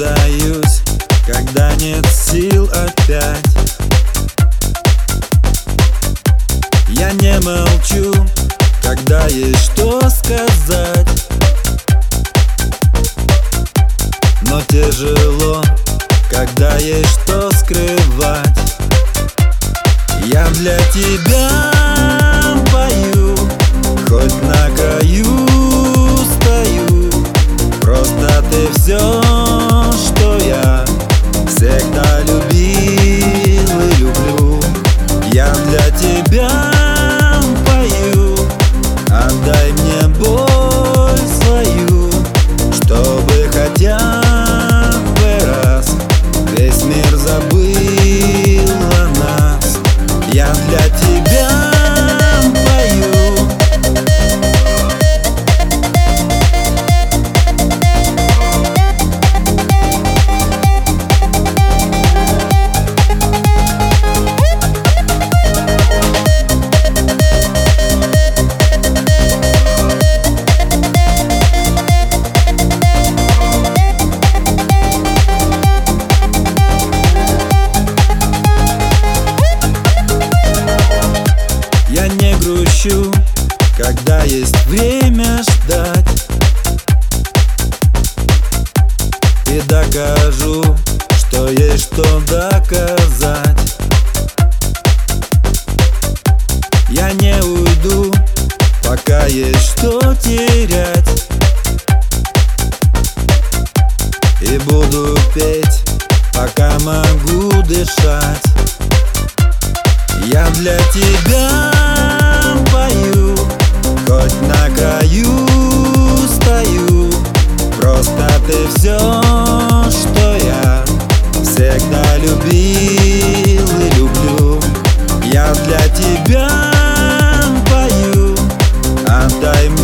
сдаюсь, когда нет сил опять. Я не молчу, когда есть что сказать. Но тяжело, когда есть что скрывать. Я для тебя грущу, когда есть время ждать. И докажу, что есть что доказать. Я не уйду, пока есть что терять. И буду петь, пока могу дышать. Я для тебя любил и люблю. Я для тебя пою, отдай мне